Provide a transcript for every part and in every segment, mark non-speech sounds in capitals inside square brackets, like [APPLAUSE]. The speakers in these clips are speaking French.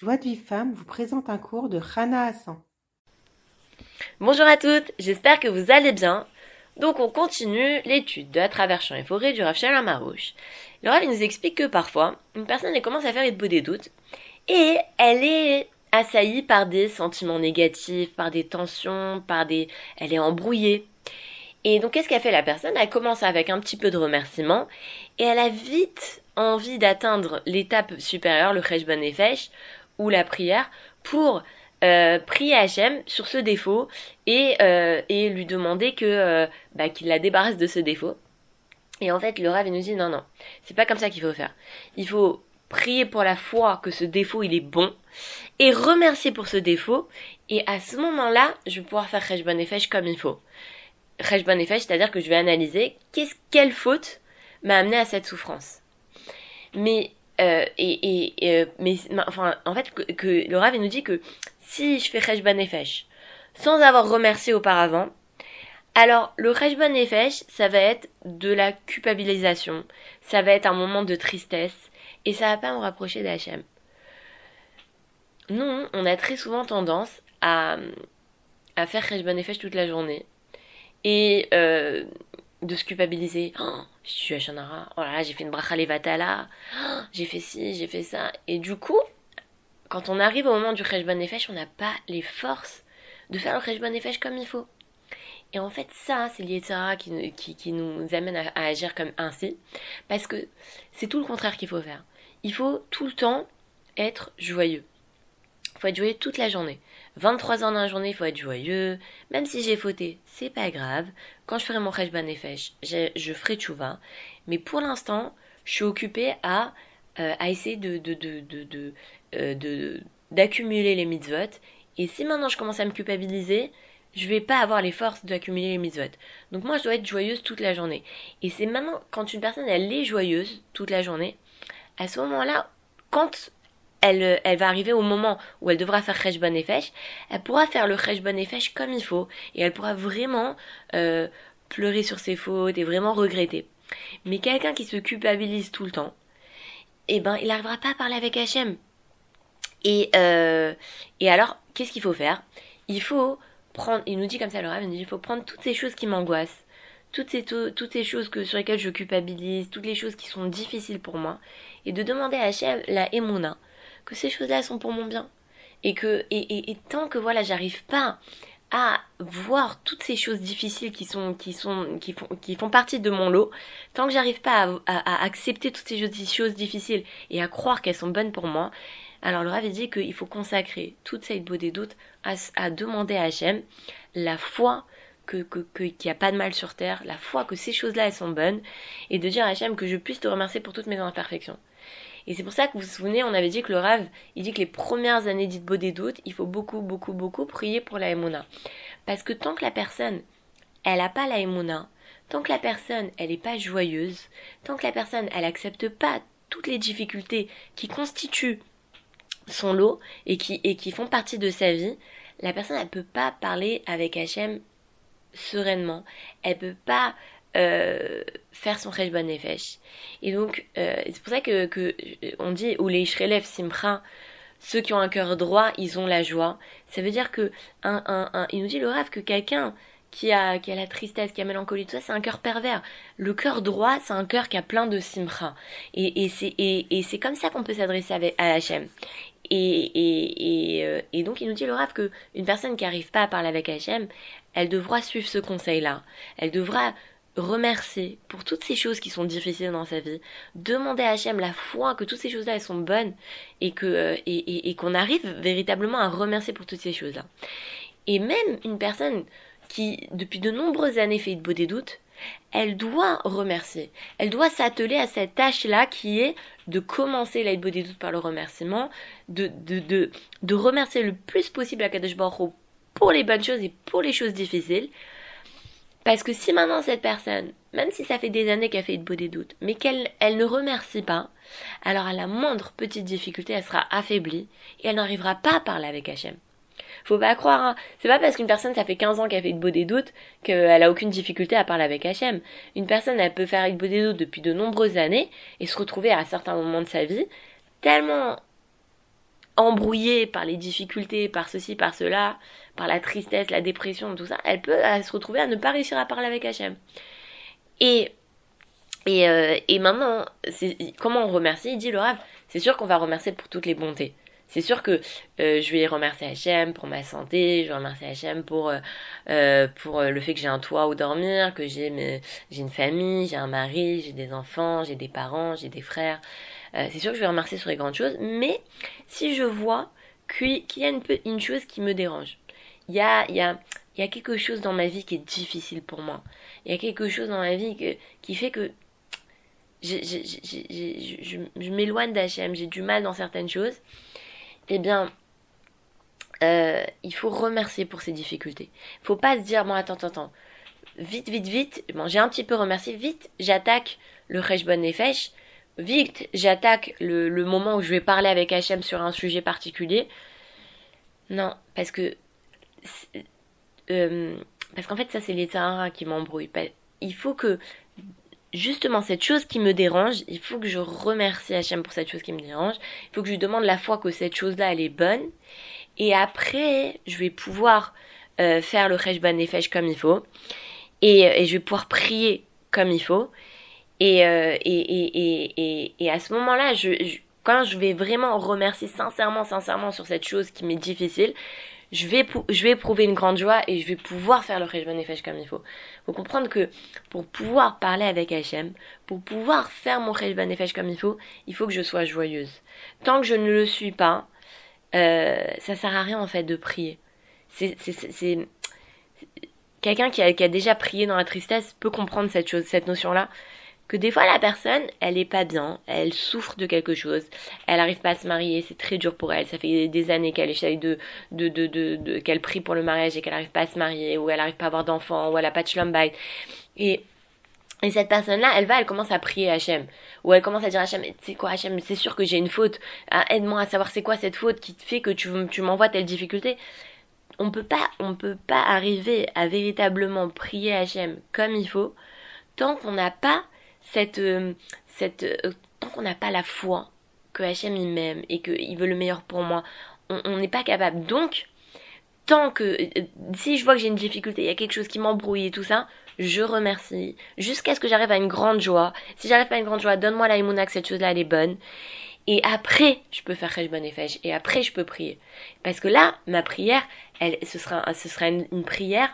Joie de vie femme vous présente un cours de Rana Hassan. Bonjour à toutes, j'espère que vous allez bien. Donc on continue l'étude de À travers champs et forêts du Rav Shalom Marouche. Le nous explique que parfois, une personne commence à faire beau des doutes et elle est assaillie par des sentiments négatifs, par des tensions, par des... elle est embrouillée. Et donc qu'est-ce qu'a fait la personne? Elle commence avec un petit peu de remerciement et elle a vite envie d'atteindre l'étape supérieure, le Chesh Nefesh, ou la prière pour euh, prier Hachem sur ce défaut et, euh, et lui demander que euh, bah, qu'il la débarrasse de ce défaut. Et en fait, le Rav nous dit non, non, c'est pas comme ça qu'il faut faire. Il faut prier pour la foi que ce défaut il est bon et remercier pour ce défaut. Et à ce moment-là, je vais pouvoir faire Cheshbon Nefesh comme il faut. Cheshbon Nefesh, c'est-à-dire que je vais analyser qu'est-ce, quelle faute m'a amené à cette souffrance. Mais euh, et, et, euh, mais enfin, en fait, que, que le Rav nous dit que si je fais Cheshban Nefesh sans avoir remercié auparavant, alors le Cheshban Nefesh, ça va être de la culpabilisation, ça va être un moment de tristesse, et ça va pas me rapprocher d'Hachem. Nous, on a très souvent tendance à, à faire Cheshban Nefesh toute la journée, et euh, de se culpabiliser. Oh, [GASPS] je suis à Shanara, oh là là, j'ai fait une bracha levatala, oh, [GASPS] j'ai fait ci, j'ai fait ça. Et du coup, quand on arrive au moment du Cheshbon Nefesh, on n'a pas les forces de faire le Cheshbon Nefesh comme il faut. Et en fait, ça, c'est l'Yetzara qui, qui, qui, nous amène à, à, agir comme ainsi. Parce que c'est tout le contraire qu'il faut faire. Il faut tout le temps être joyeux. Il faut être joyeux toute la journée. 23 ans dans la journée, il faut être joyeux. Même si j'ai fauté, c'est pas grave. Quand je ferai mon Cheshban Nefesh, je ferai tchouva. Mais pour l'instant, je suis occupée à, euh, essayer de, de, de, euh, de d'accumuler les mitzvot. Et si maintenant je commence à me culpabiliser, je vais pas avoir les forces d'accumuler les mitzvot. Donc moi, je dois être joyeuse toute la journée. Et c'est maintenant, quand une personne, elle est joyeuse toute la journée, à ce moment-là, quand elle, elle va arriver au moment où elle devra faire Cheshbon Nefesh, elle pourra faire le Cheshbon Nefesh comme il faut, et elle pourra vraiment euh, pleurer sur ses fautes et vraiment regretter. Mais quelqu'un qui se culpabilise tout le temps, eh ben, il n'arrivera pas à parler avec Hachem. Et, euh, et alors, qu'est-ce qu'il faut faire? Il faut prendre, il nous dit comme ça le il faut prendre toutes ces choses qui m'angoissent, toutes ces, toutes ces choses que, sur lesquelles je culpabilise, toutes les choses qui sont difficiles pour moi, et de demander à Hachem la Emouna, que ces choses-là sont pour mon bien. Et que, et, et, tant que voilà, j'arrive pas à voir toutes ces choses difficiles qui sont, qui sont, qui font, qui font partie de mon lot, tant que j'arrive pas à, à, accepter toutes ces choses, difficiles et à croire qu'elles sont bonnes pour moi, alors le Rav dit qu'il faut consacrer toute cette beauté doute à, à demander à Hachem la foi que, qu'il n'y a pas de mal sur terre, la foi que ces choses-là elles sont bonnes, et de dire à Hachem que je puisse te remercier pour toutes mes imperfections. Et c'est pour ça que vous vous souvenez, on avait dit que le Rav, il dit que les premières années d'Itbo des doutes, il faut beaucoup, beaucoup, beaucoup prier pour la Emouna. Parce que tant que la personne, elle n'a pas la Emouna, tant que la personne, elle n'est pas joyeuse, tant que la personne, elle accepte pas toutes les difficultés qui constituent son lot et qui, et qui font partie de sa vie, la personne, elle peut pas parler avec Hachem sereinement. Elle peut pas euh, faire son Cheshbon Nefesh. Et donc, euh, c'est pour ça que, que, on dit, ou les Shrelev Simcha, ceux qui ont un cœur droit, ils ont la joie. Ça veut dire que, un, un, un, il nous dit le rêve que quelqu'un qui a, qui a la tristesse, qui a la mélancolie, tout ça, c'est un cœur pervers. Le cœur droit, c'est un cœur qui a plein de simcha. Et, et c'est, et, et c'est comme ça qu'on peut s'adresser à Hachem. Et, et, et, euh, et, donc il nous dit le rêve que une personne qui n'arrive pas à parler avec Hachem, elle devra suivre ce conseil-là. Elle devra remercier pour toutes ces choses qui sont difficiles dans sa vie, demander à Hachem la foi que toutes ces choses-là elles sont bonnes et que euh, et, et, qu'on arrive véritablement à remercier pour toutes ces choses-là. Et même une personne qui depuis de nombreuses années fait de des doutes, elle doit remercier. Elle doit s'atteler à cette tâche-là qui est de commencer l'aide des doutes par le remerciement, de, de, de, de remercier le plus possible à Kadosh Baruch pour les bonnes choses et pour les choses difficiles, parce que si maintenant cette personne, même si ça fait des années qu'elle fait de des doutes, mais qu'elle elle ne remercie pas, alors à la moindre petite difficulté, elle sera affaiblie et elle n'arrivera pas à parler avec Hachem. Faut pas croire, hein. c'est pas parce qu'une personne ça fait 15 ans qu'elle fait de beau des doutes qu'elle a aucune difficulté à parler avec Hachem. Une personne elle peut faire de beau des doutes depuis de nombreuses années et se retrouver à certains moments de sa vie tellement embrouillée par les difficultés, par ceci, par cela, par la tristesse, la dépression, tout ça, elle peut se retrouver à ne pas réussir à parler avec Hachem. Et et, euh, et maintenant, comment on remercie? Il dit le Rav, c'est sûr qu'on va remercier pour toutes les bontés. C'est sûr que euh, je vais remercier Hachem pour ma santé, je vais remercier Hachem pour, euh, pour le fait que j'ai un toit où dormir, que j'ai une famille, j'ai un mari, j'ai des enfants, j'ai des parents, j'ai des frères. c'est sûr que je vais remercier sur les grandes choses, mais si je vois qu'il y a une, une chose qui me dérange, il y a, y, a, y a quelque chose dans ma vie qui est difficile pour moi, il y a quelque chose dans ma vie que, qui fait que je, je, je, m'éloigne d'Hachem, j'ai du mal dans certaines choses, eh bien, euh, il faut remercier pour ces difficultés. Il faut pas se dire, bon, attends, attends, attends, vite, vite, vite, bon, j'ai un petit peu remercié, vite, j'attaque le Rejbon Nefesh, vite, j'attaque le, moment où je vais parler avec Hachem sur un sujet particulier. Non, parce que, euh, parce qu'en fait, ça, c'est les Sahara qui m'embrouillent. Il faut que justement cette chose qui me dérange, il faut que je remercie Hachem pour cette chose qui me dérange. Il faut que je lui demande la foi que cette chose-là, elle est bonne. Et après, je vais pouvoir euh, faire le Cheshban Nefesh comme il faut. Et, et, je vais pouvoir prier comme il faut. Et, euh, et, et, et, et, à ce moment-là, je, quand je vais vraiment remercier sincèrement, sincèrement sur cette chose qui m'est difficile, je vais, je vais éprouver une grande joie et je vais pouvoir faire le Nefesh comme il faut. Faut comprendre que pour pouvoir parler avec Hachem, pour pouvoir faire mon Nefesh comme il faut, il faut que je sois joyeuse. Tant que je ne le suis pas, euh, ça sert à rien en fait de prier. C'est, c'est, quelqu'un qui a, qui a déjà prié dans la tristesse peut comprendre cette chose, cette notion-là que des fois la personne, elle est pas bien, elle souffre de quelque chose, elle arrive pas à se marier, c'est très dur pour elle, ça fait des années qu'elle essaye de, de, de, de, qu'elle prie pour le mariage et qu'elle arrive pas à se marier, ou elle arrive pas à avoir d'enfants, ou elle a pas de schlumbite. Et, et cette personne-là, elle va, elle commence à prier Hachem. Ou elle commence à dire Hachem, c'est quoi Hachem, c'est sûr que j'ai une faute, ah, aide-moi à savoir c'est quoi cette faute qui te fait que tu, tu m'envoies telle difficulté on peut pas on peut pas arriver à véritablement prier Hachem comme il faut tant qu'on n'a pas cette, euh, cette, euh, tant qu'on n'a pas la foi que Hachem il m'aime et qu'il veut le meilleur pour moi, on n'est pas capable. Donc, tant que, euh, si je vois que j'ai une difficulté, il y a quelque chose qui m'embrouille et tout ça, je remercie, jusqu'à ce que j'arrive à une grande joie. Si j'arrive pas à une grande joie, donne-moi la imuna que cette chose-là, elle est bonne. Et après, je peux faire bonne et Fèche. Et après, je peux prier. Parce que là, ma prière, elle, ce sera, ce sera une prière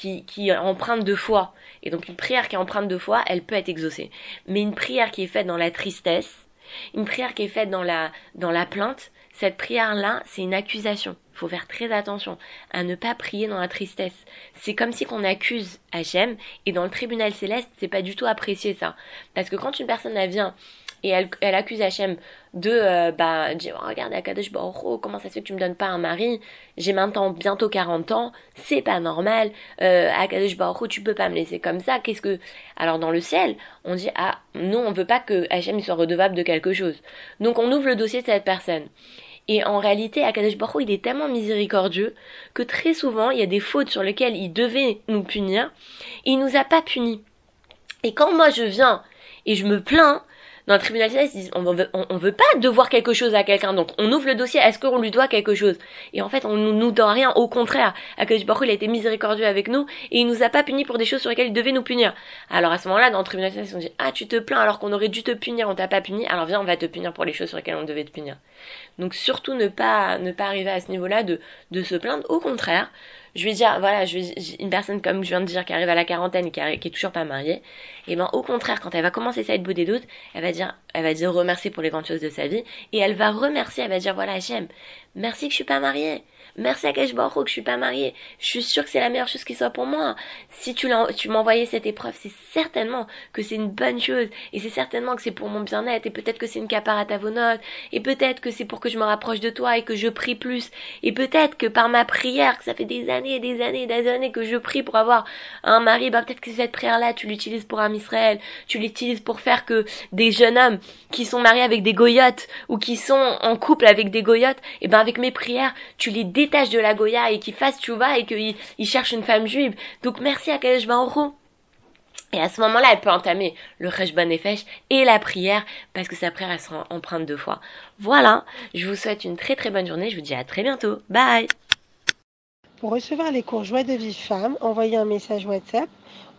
qui, qui empreinte de foi. Et donc une prière qui empreinte de foi, elle peut être exaucée. Mais une prière qui est faite dans la tristesse, une prière qui est faite dans la, dans la plainte, cette prière-là, c'est une accusation. Il faut faire très attention à ne pas prier dans la tristesse. C'est comme si qu'on accuse Hachem, et dans le tribunal céleste, c'est pas du tout apprécié ça. Parce que quand une personne vient et elle, elle accuse Hachem de euh, bah dire oh, regarde Akadosh Baruch comment ça se fait que tu me donnes pas un mari? J'ai maintenant bientôt 40 ans c'est pas normal. Euh, Akadosh tu peux pas me laisser comme ça. Qu'est-ce que alors dans le ciel on dit ah non on veut pas que Hachem soit redevable de quelque chose. Donc on ouvre le dossier de cette personne. Et en réalité, Akadosh Baruch il est tellement miséricordieux que très souvent, il y a des fautes sur lesquelles il devait nous punir, et il nous a pas punis. Et quand moi je viens et je me plains, dans le tribunal on veut, on, veut pas devoir quelque chose à quelqu'un, donc on ouvre le dossier, est-ce qu'on lui doit quelque chose? Et en fait, on nous, nous doit rien, au contraire. Akadosh Baruch il a été miséricordieux avec nous, et il nous a pas punis pour des choses sur lesquelles il devait nous punir. Alors à ce moment-là, dans le tribunal on dit, ah tu te plains alors qu'on aurait dû te punir, on t'a pas puni, alors viens, on va te punir pour les choses sur lesquelles on devait te punir. Donc surtout ne pas, ne pas arriver à ce niveau-là de se plaindre, au contraire, je vais dire, voilà, une personne comme je viens de dire qui arrive à la quarantaine et qui, qui est toujours pas mariée, et eh ben au contraire, quand elle va commencer ça être bout des doutes, elle va dire, elle va dire remercier pour les grandes choses de sa vie, et elle va remercier, elle va dire voilà, j'aime, merci que je suis pas mariée, Merci à Kesh que je suis pas mariée. Je suis sûre que c'est la meilleure chose qui soit pour moi. Si tu, tu m'as envoyé cette épreuve, c'est certainement que c'est une bonne chose. Et c'est certainement que c'est pour mon bien-être. Et peut-être que c'est une capare à ta notes. Et peut-être que c'est pour que je me rapproche de toi et que je prie plus. Et peut-être que par ma prière, que ça fait des années et des années et des années que je prie pour avoir un mari, bah peut-être que cette prière-là, tu l'utilises pour un Israël. Tu l'utilises pour faire que des jeunes hommes qui sont mariés avec des goyotes ou qui sont en couple avec des goyotes, et ben avec mes prières, tu les détache de la Goya et qu'il fasse tchouva et qu'il il cherche une femme juive. Donc merci à Kadesh Baruch Et à ce moment-là, elle peut entamer le Cheshbon Nefesh et la prière parce que sa prière, elle sera empreinte deux fois. Voilà, je vous souhaite une très très bonne journée. Je vous dis à très bientôt. Bye Pour recevoir les cours Joie de Vive Femme, envoyez un message WhatsApp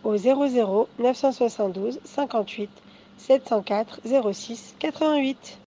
au 00 972 58 704 06 88.